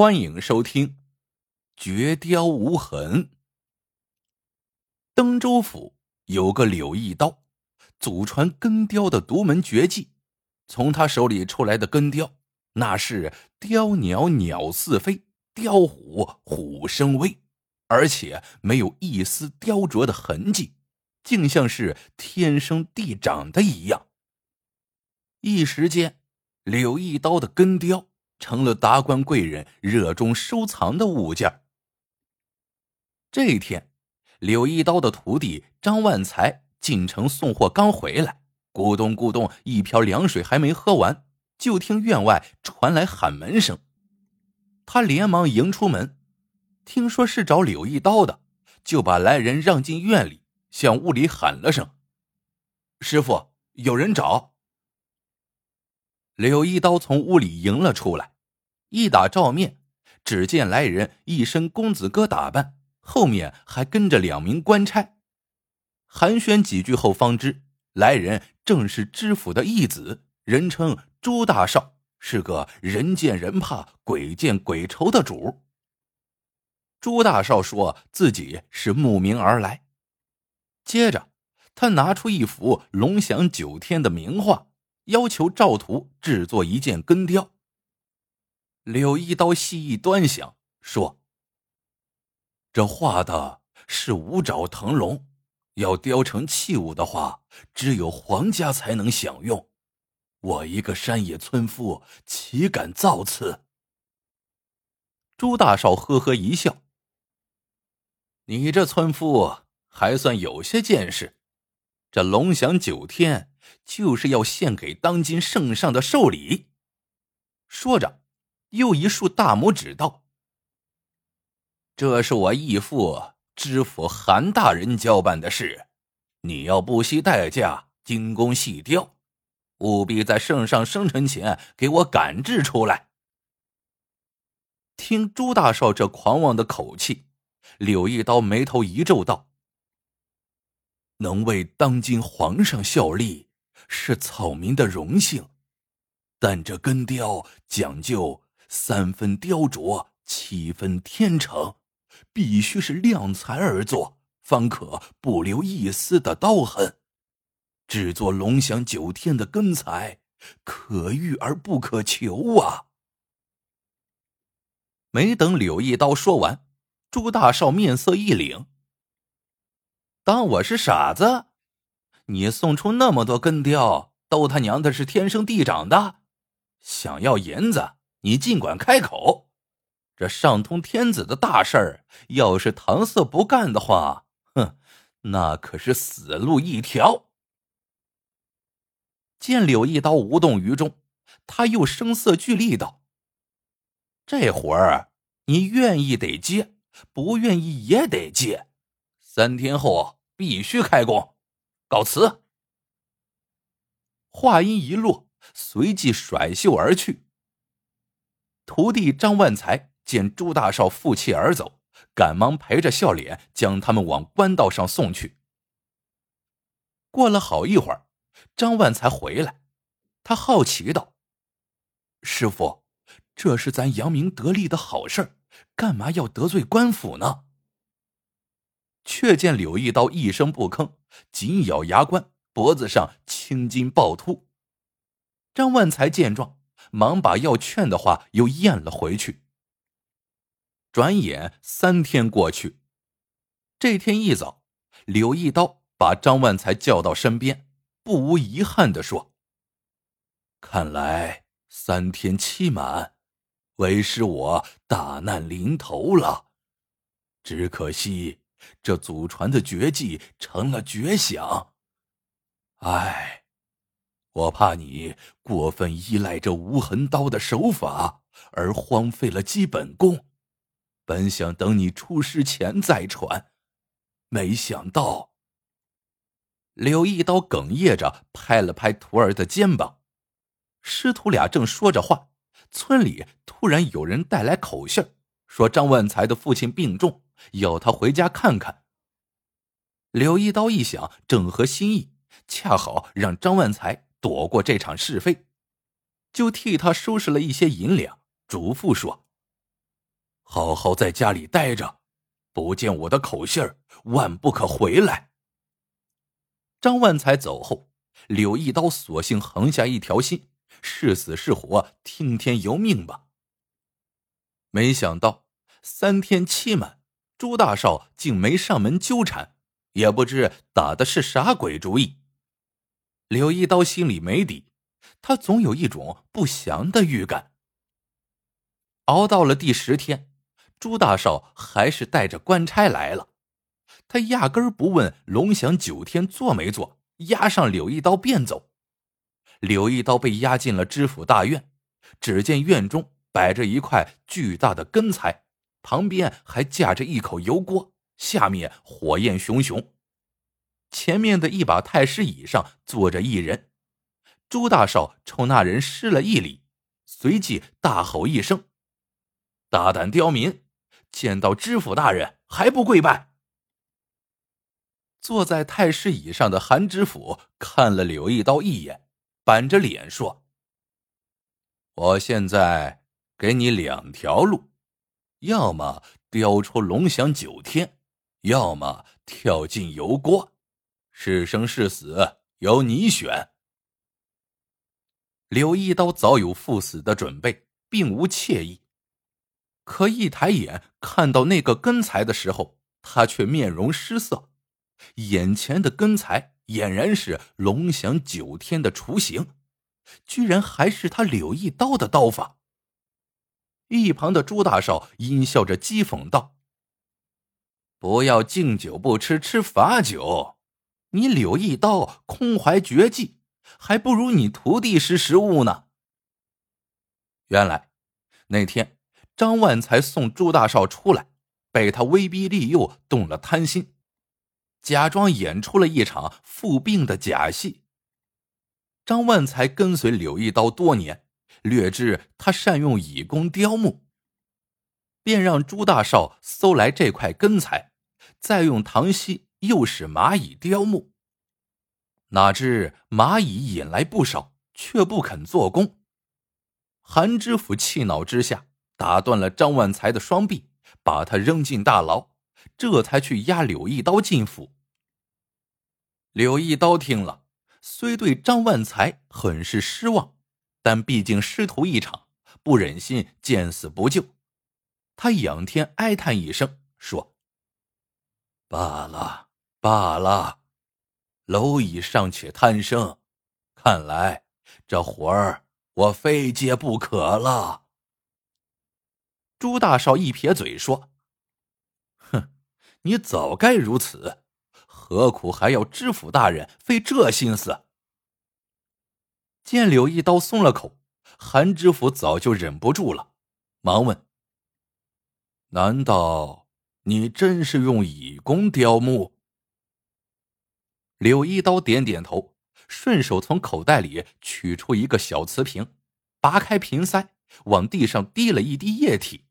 欢迎收听《绝雕无痕》。登州府有个柳一刀，祖传根雕的独门绝技。从他手里出来的根雕，那是雕鸟鸟似飞，雕虎虎生威，而且没有一丝雕琢的痕迹，竟像是天生地长的一样。一时间，柳一刀的根雕。成了达官贵人热衷收藏的物件。这一天，柳一刀的徒弟张万才进城送货，刚回来，咕咚咕咚，一瓢凉水还没喝完，就听院外传来喊门声。他连忙迎出门，听说是找柳一刀的，就把来人让进院里，向屋里喊了声：“师傅，有人找。”柳一刀从屋里迎了出来，一打照面，只见来人一身公子哥打扮，后面还跟着两名官差。寒暄几句后，方知来人正是知府的义子，人称朱大少，是个人见人怕、鬼见鬼愁的主。朱大少说自己是慕名而来，接着他拿出一幅龙翔九天的名画。要求赵图制作一件根雕。柳一刀细一端详，说：“这画的是五爪腾龙，要雕成器物的话，只有皇家才能享用。我一个山野村夫，岂敢造次？”朱大少呵呵一笑：“你这村夫还算有些见识。这龙翔九天。”就是要献给当今圣上的寿礼。说着，又一竖大拇指道：“这是我义父知府韩大人交办的事，你要不惜代价精工细雕，务必在圣上生辰前给我赶制出来。”听朱大少这狂妄的口气，柳一刀眉头一皱道：“能为当今皇上效力。”是草民的荣幸，但这根雕讲究三分雕琢，七分天成，必须是量才而作，方可不留一丝的刀痕。制作龙翔九天的根材，可遇而不可求啊！没等柳一刀说完，朱大少面色一凛：“当我是傻子？”你送出那么多根雕，都他娘的是天生地长的！想要银子，你尽管开口。这上通天子的大事儿，要是搪塞不干的话，哼，那可是死路一条。见柳一刀无动于衷，他又声色俱厉道：“这活儿，你愿意得接，不愿意也得接。三天后必须开工。”告辞。话音一落，随即甩袖而去。徒弟张万才见朱大少负气而走，赶忙陪着笑脸将他们往官道上送去。过了好一会儿，张万才回来，他好奇道：“师傅，这是咱扬名得利的好事干嘛要得罪官府呢？”却见柳一刀一声不吭，紧咬牙关，脖子上青筋暴突。张万才见状，忙把要劝的话又咽了回去。转眼三天过去，这天一早，柳一刀把张万才叫到身边，不无遗憾的说：“看来三天期满，为师我大难临头了，只可惜。”这祖传的绝技成了绝响，唉，我怕你过分依赖这无痕刀的手法，而荒废了基本功。本想等你出师前再传，没想到。柳一刀哽咽着拍了拍徒儿的肩膀，师徒俩正说着话，村里突然有人带来口信说张万才的父亲病重。要他回家看看。柳一刀一想，正合心意，恰好让张万才躲过这场是非，就替他收拾了一些银两，嘱咐说：“好好在家里待着，不见我的口信儿，万不可回来。张万才走后，柳一刀索性横下一条心，是死是活，听天由命吧。没想到三天期满，朱大少竟没上门纠缠，也不知打的是啥鬼主意。柳一刀心里没底，他总有一种不祥的预感。熬到了第十天，朱大少还是带着官差来了，他压根不问龙翔九天做没做，押上柳一刀便走。柳一刀被押进了知府大院，只见院中。摆着一块巨大的根材，旁边还架着一口油锅，下面火焰熊熊。前面的一把太师椅上坐着一人，朱大少冲那人施了一礼，随即大吼一声：“大胆刁民，见到知府大人还不跪拜！”坐在太师椅上的韩知府看了柳一刀一眼，板着脸说：“我现在。”给你两条路，要么雕出龙翔九天，要么跳进油锅，是生是死由你选。柳一刀早有赴死的准备，并无怯意，可一抬眼看到那个根材的时候，他却面容失色。眼前的根材俨然是龙翔九天的雏形，居然还是他柳一刀的刀法。一旁的朱大少阴笑着讥讽道：“不要敬酒不吃吃罚酒，你柳一刀空怀绝技，还不如你徒弟识时务呢。”原来那天张万才送朱大少出来，被他威逼利诱，动了贪心，假装演出了一场复病的假戏。张万才跟随柳一刀多年。略知他善用以工雕木，便让朱大少搜来这块根材，再用唐锡诱使蚂蚁雕木。哪知蚂蚁引来不少，却不肯做工。韩知府气恼之下，打断了张万才的双臂，把他扔进大牢，这才去押柳一刀进府。柳一刀听了，虽对张万才很是失望。但毕竟师徒一场，不忍心见死不救，他仰天哀叹一声，说：“罢了，罢了，蝼蚁尚且贪生，看来这活儿我非接不可了。”朱大少一撇嘴说：“哼，你早该如此，何苦还要知府大人费这心思？”见柳一刀松了口，韩知府早就忍不住了，忙问：“难道你真是用乙工雕木？”柳一刀点点头，顺手从口袋里取出一个小瓷瓶，拔开瓶塞，往地上滴了一滴液体。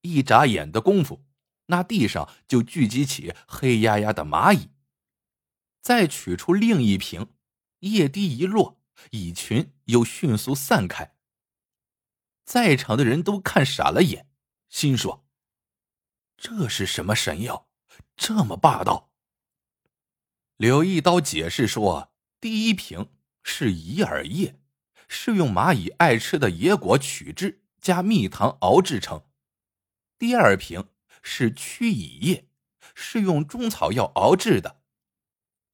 一眨眼的功夫，那地上就聚集起黑压压的蚂蚁。再取出另一瓶，液滴一落。蚁群又迅速散开，在场的人都看傻了眼，心说：“这是什么神药，这么霸道？”柳一刀解释说：“第一瓶是蚁耳液，是用蚂蚁爱吃的野果取汁加蜜糖熬制成；第二瓶是驱蚁液，是用中草药熬制的。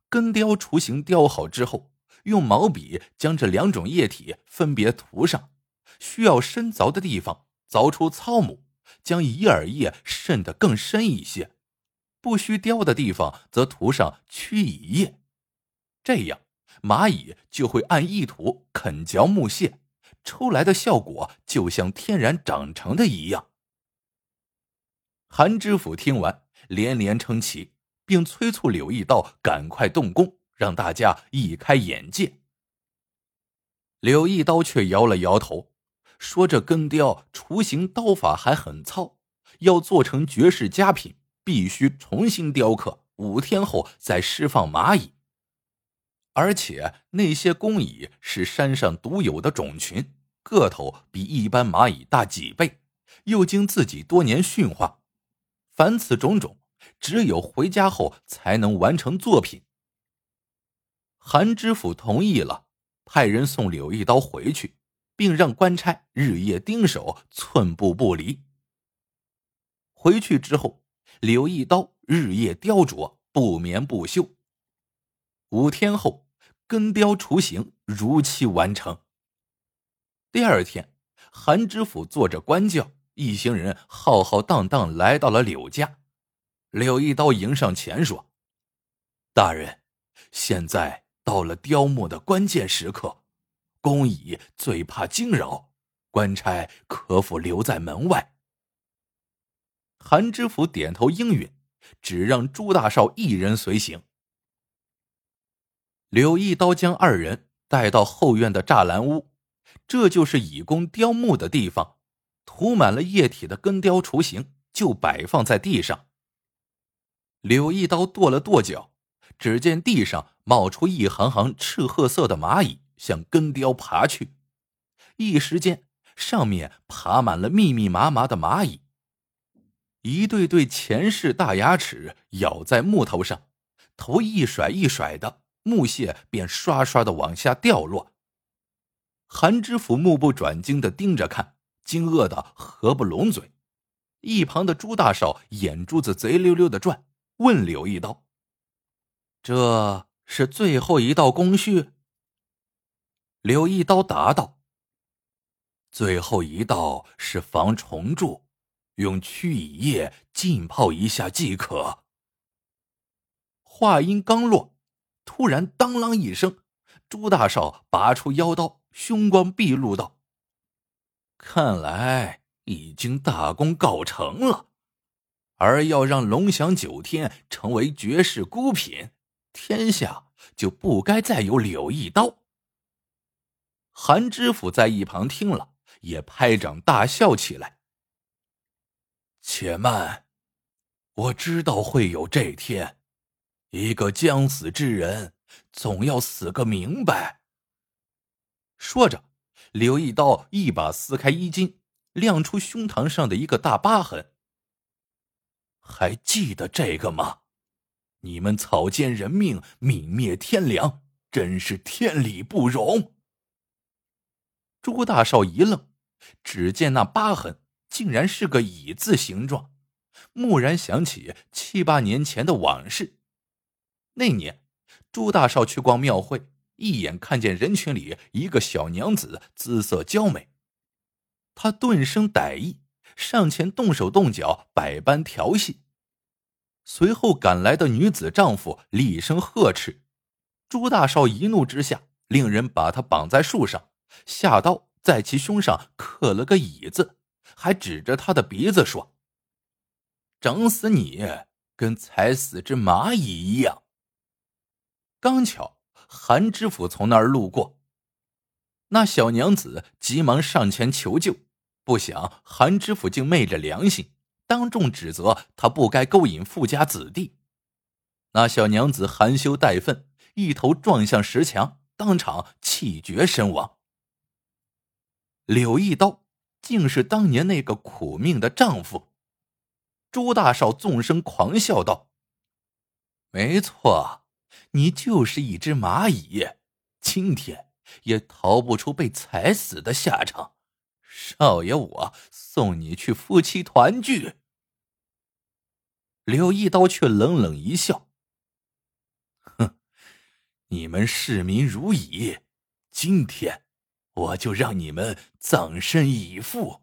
根雕雏形雕好之后。”用毛笔将这两种液体分别涂上，需要深凿的地方凿出糙母，将乙耳液渗得更深一些；不需雕的地方则涂上曲蚁液。这样蚂蚁就会按意图啃嚼木屑，出来的效果就像天然长成的一样。韩知府听完连连称奇，并催促柳一刀赶快动工。让大家一开眼界。柳一刀却摇了摇头，说：“这根雕雏形刀法还很糙，要做成绝世佳品，必须重新雕刻，五天后再释放蚂蚁。而且那些工蚁是山上独有的种群，个头比一般蚂蚁大几倍，又经自己多年驯化，凡此种种，只有回家后才能完成作品。韩知府同意了，派人送柳一刀回去，并让官差日夜盯守，寸步不离。回去之后，柳一刀日夜雕琢，不眠不休。五天后，根雕雏形如期完成。第二天，韩知府坐着官轿，一行人浩浩荡荡来到了柳家。柳一刀迎上前说：“大人，现在到了雕木的关键时刻，工蚁最怕惊扰，官差可否留在门外？”韩知府点头应允，只让朱大少一人随行。柳一刀将二人带到后院的栅栏屋，这就是以工雕木的地方。涂满了液体的根雕雏形就摆放在地上。柳一刀跺了跺脚，只见地上冒出一行行赤褐色的蚂蚁，向根雕爬去。一时间，上面爬满了密密麻麻的蚂蚁。一对对前世大牙齿咬在木头上，头一甩一甩的，木屑便刷刷的往下掉落。韩知府目不转睛的盯着看，惊愕的合不拢嘴。一旁的朱大少眼珠子贼溜溜的转，问柳一刀：“这是最后一道工序？”柳一刀答道：“最后一道是防虫蛀。”用驱蚁液浸泡一下即可。话音刚落，突然当啷一声，朱大少拔出腰刀，凶光毕露道：“看来已经大功告成了。而要让龙翔九天成为绝世孤品，天下就不该再有柳一刀。”韩知府在一旁听了，也拍掌大笑起来。且慢，我知道会有这天。一个将死之人，总要死个明白。说着，柳一刀一把撕开衣襟，亮出胸膛上的一个大疤痕。还记得这个吗？你们草菅人命，泯灭天良，真是天理不容。朱大少一愣，只见那疤痕。竟然是个乙字形状，蓦然想起七八年前的往事。那年，朱大少去逛庙会，一眼看见人群里一个小娘子姿色娇美，他顿生歹意，上前动手动脚，百般调戏。随后赶来的女子丈夫厉声呵斥，朱大少一怒之下，令人把他绑在树上，下刀在其胸上刻了个蚁字。还指着他的鼻子说：“整死你，跟踩死只蚂蚁一样。”刚巧韩知府从那儿路过，那小娘子急忙上前求救，不想韩知府竟昧着良心，当众指责他不该勾引富家子弟。那小娘子含羞带愤，一头撞向石墙，当场气绝身亡。柳一刀。竟是当年那个苦命的丈夫。朱大少纵声狂笑道：“没错，你就是一只蚂蚁，今天也逃不出被踩死的下场。少爷，我送你去夫妻团聚。”柳一刀却冷冷一笑：“哼，你们视民如蚁，今天。”我就让你们葬身以赴。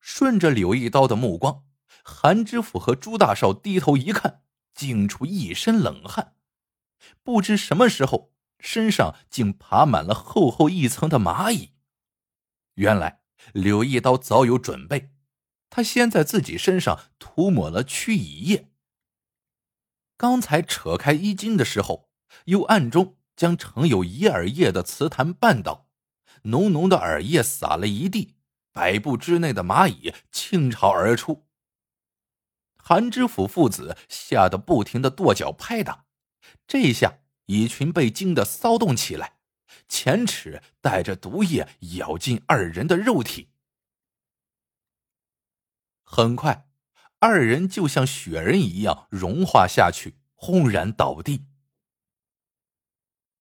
顺着柳一刀的目光，韩知府和朱大少低头一看，惊出一身冷汗。不知什么时候，身上竟爬满了厚厚一层的蚂蚁。原来柳一刀早有准备，他先在自己身上涂抹了驱蚁液。刚才扯开衣襟的时候，又暗中。将盛有银耳叶的瓷坛绊倒，浓浓的耳液洒了一地，百步之内的蚂蚁倾巢而出。韩知府父子吓得不停的跺脚拍打，这下蚁群被惊得骚动起来，前齿带着毒液咬进二人的肉体。很快，二人就像雪人一样融化下去，轰然倒地。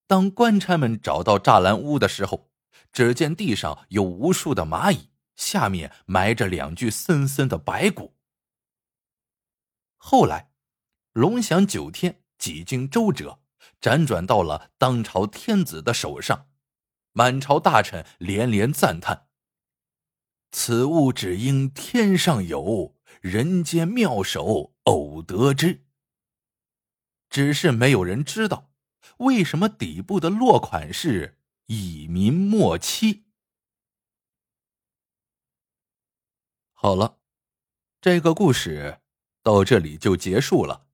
当官差们找到栅栏屋的时候，只见地上有无数的蚂蚁，下面埋着两具森森的白骨。后来，龙翔九天几经周折，辗转到了当朝天子的手上，满朝大臣连连赞叹。此物只应天上有人间妙手偶得之。只是没有人知道，为什么底部的落款是“以民莫欺”。好了，这个故事到这里就结束了。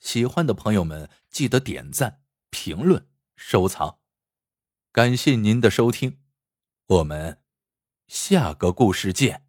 喜欢的朋友们记得点赞、评论、收藏，感谢您的收听，我们。下个故事见。